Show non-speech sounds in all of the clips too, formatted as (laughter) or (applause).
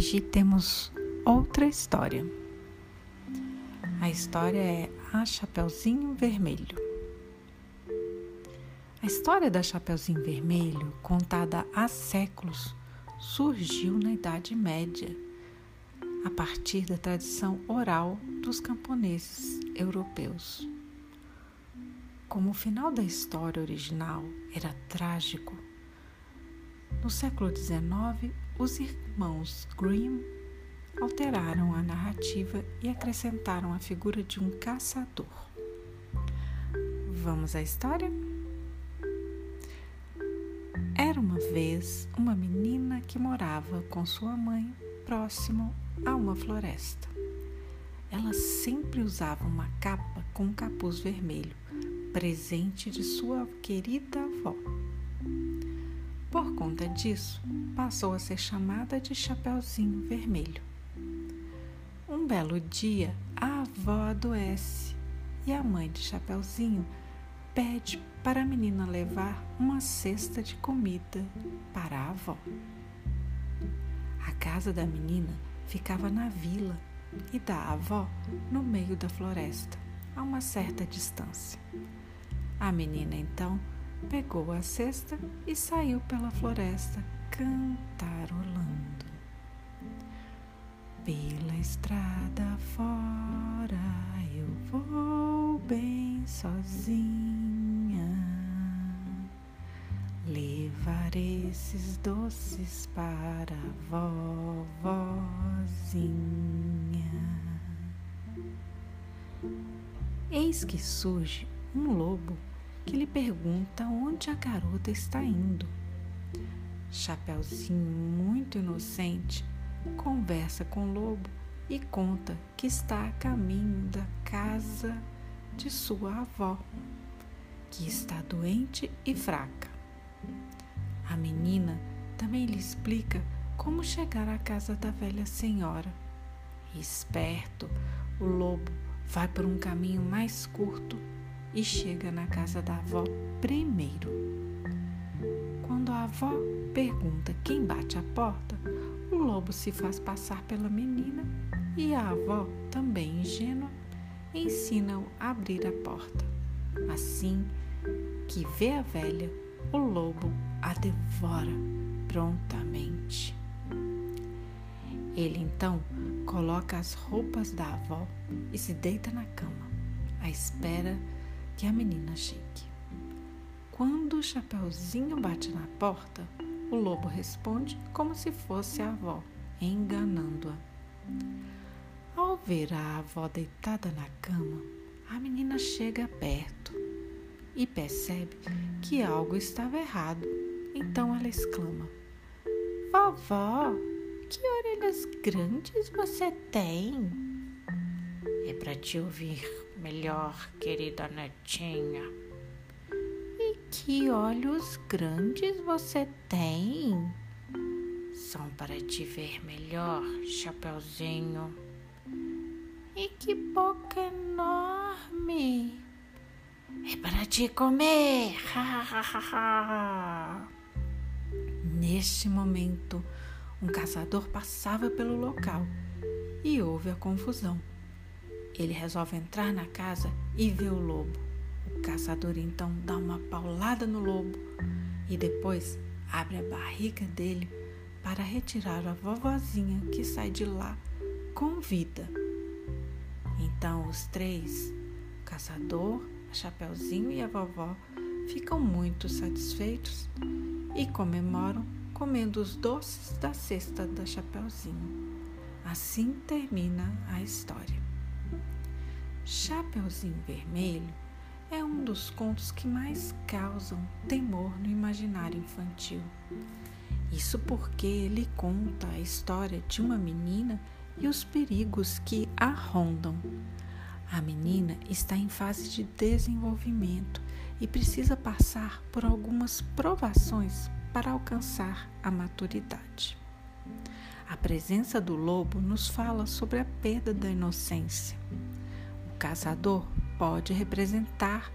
Hoje temos outra história. A história é A Chapeuzinho Vermelho. A história da Chapeuzinho Vermelho, contada há séculos, surgiu na Idade Média, a partir da tradição oral dos camponeses europeus. Como o final da história original era trágico, no século XIX, os irmãos Grimm alteraram a narrativa e acrescentaram a figura de um caçador. Vamos à história? Era uma vez uma menina que morava com sua mãe próximo a uma floresta. Ela sempre usava uma capa com um capuz vermelho, presente de sua querida avó. Por conta disso, passou a ser chamada de Chapeuzinho Vermelho. Um belo dia, a avó adoece e a mãe de Chapeuzinho pede para a menina levar uma cesta de comida para a avó. A casa da menina ficava na vila e da avó no meio da floresta, a uma certa distância. A menina então pegou a cesta e saiu pela floresta cantarolando. Pela estrada fora eu vou bem sozinha. Levar esses doces para a vovozinha. Eis que surge um lobo que lhe pergunta onde a garota está indo. Chapeuzinho, muito inocente, conversa com o lobo e conta que está a caminho da casa de sua avó, que está doente e fraca. A menina também lhe explica como chegar à casa da velha senhora. Esperto, o lobo vai por um caminho mais curto e chega na casa da avó primeiro. Quando a avó pergunta quem bate a porta, o lobo se faz passar pela menina e a avó, também ingênua, ensina-o a abrir a porta. Assim que vê a velha, o lobo a devora prontamente. Ele então coloca as roupas da avó e se deita na cama, à espera que a menina chegue. Quando o Chapeuzinho bate na porta, o lobo responde como se fosse a avó, enganando-a. Ao ver a avó deitada na cama, a menina chega perto e percebe que algo estava errado. Então ela exclama: Vovó, que orelhas grandes você tem! É para te ouvir melhor, querida netinha. E que olhos grandes você tem! São para te ver melhor, Chapeuzinho. E que boca enorme! É para te comer! (laughs) Neste momento, um caçador passava pelo local e houve a confusão. Ele resolve entrar na casa e vê o lobo. O caçador então dá uma paulada no lobo e depois abre a barriga dele para retirar a vovozinha que sai de lá com vida. Então os três, o caçador, a Chapeuzinho e a vovó, ficam muito satisfeitos e comemoram comendo os doces da cesta da Chapeuzinho. Assim termina a história. Chapeuzinho Vermelho é um dos contos que mais causam temor no imaginário infantil. Isso porque ele conta a história de uma menina e os perigos que a rondam. A menina está em fase de desenvolvimento e precisa passar por algumas provações para alcançar a maturidade. A presença do lobo nos fala sobre a perda da inocência caçador pode representar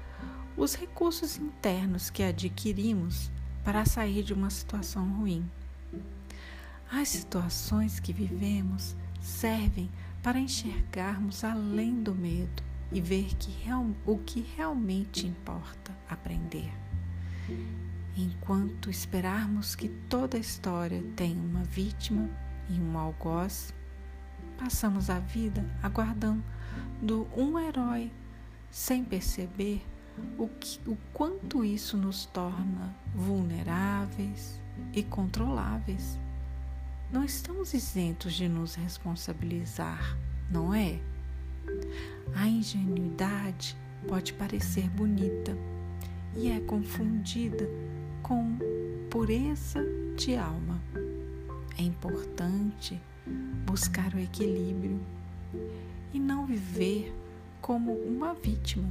os recursos internos que adquirimos para sair de uma situação ruim. As situações que vivemos servem para enxergarmos além do medo e ver que real, o que realmente importa aprender. Enquanto esperarmos que toda história tenha uma vítima e um algoz, passamos a vida aguardando um herói sem perceber o, que, o quanto isso nos torna vulneráveis e controláveis. Não estamos isentos de nos responsabilizar, não é? A ingenuidade pode parecer bonita e é confundida com pureza de alma. É importante buscar o equilíbrio e não viver como uma vítima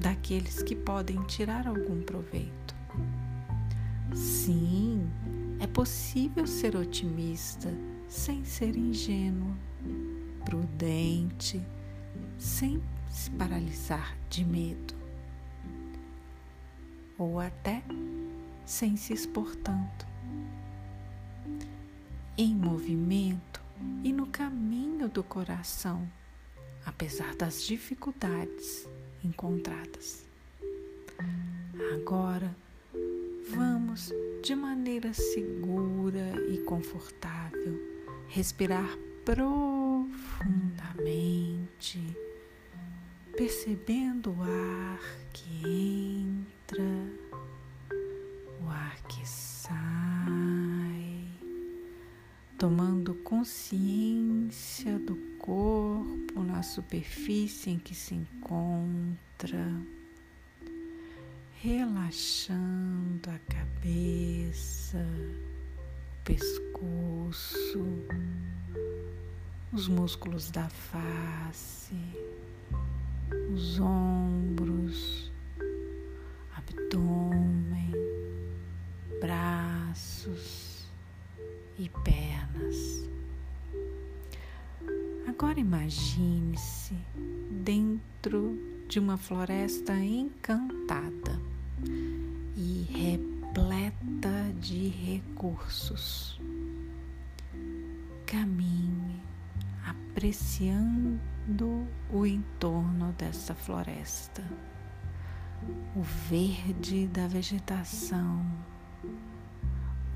daqueles que podem tirar algum proveito. Sim, é possível ser otimista sem ser ingênuo, prudente, sem se paralisar de medo, ou até sem se expor tanto. Em movimento e no caminho do coração, apesar das dificuldades encontradas. Agora, vamos de maneira segura e confortável respirar profundamente, percebendo o ar que entra, o ar que sai, tomando consciência do corpo na superfície em que se encontra relaxando a cabeça, o pescoço, os músculos da face, os ombros, Agora imagine-se dentro de uma floresta encantada e repleta de recursos. Caminhe apreciando o entorno dessa floresta, o verde da vegetação,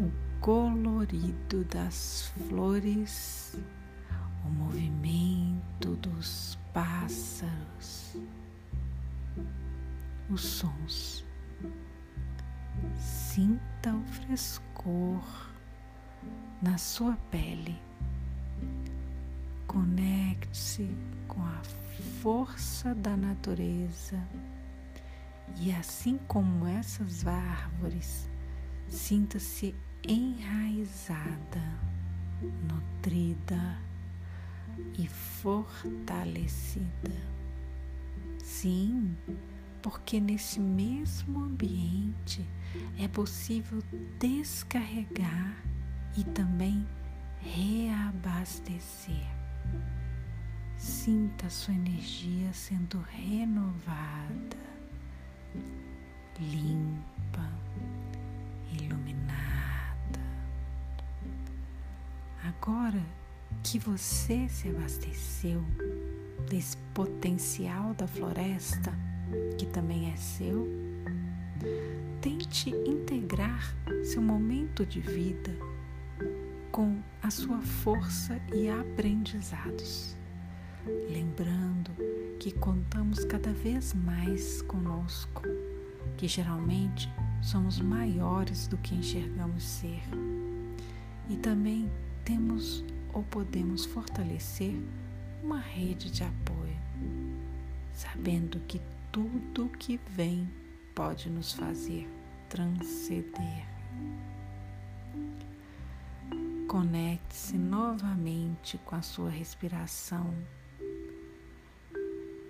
o colorido das flores, o movimento dos pássaros os sons. Sinta o frescor na sua pele. Conecte-se com a força da natureza e, assim como essas árvores, sinta-se enraizada, nutrida e fortalecida. Sim, porque nesse mesmo ambiente é possível descarregar e também reabastecer. Sinta sua energia sendo renovada, limpa, iluminada. Agora que você se abasteceu desse potencial da floresta, que também é seu, tente integrar seu momento de vida com a sua força e aprendizados, lembrando que contamos cada vez mais conosco, que geralmente somos maiores do que enxergamos ser, e também temos ou podemos fortalecer uma rede de apoio, sabendo que tudo que vem pode nos fazer transcender. Conecte-se novamente com a sua respiração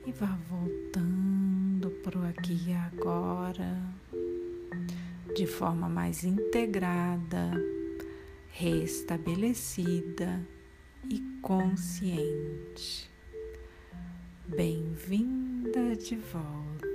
e vá voltando para o aqui e agora de forma mais integrada, restabelecida e consciente. Bem-vinda de volta.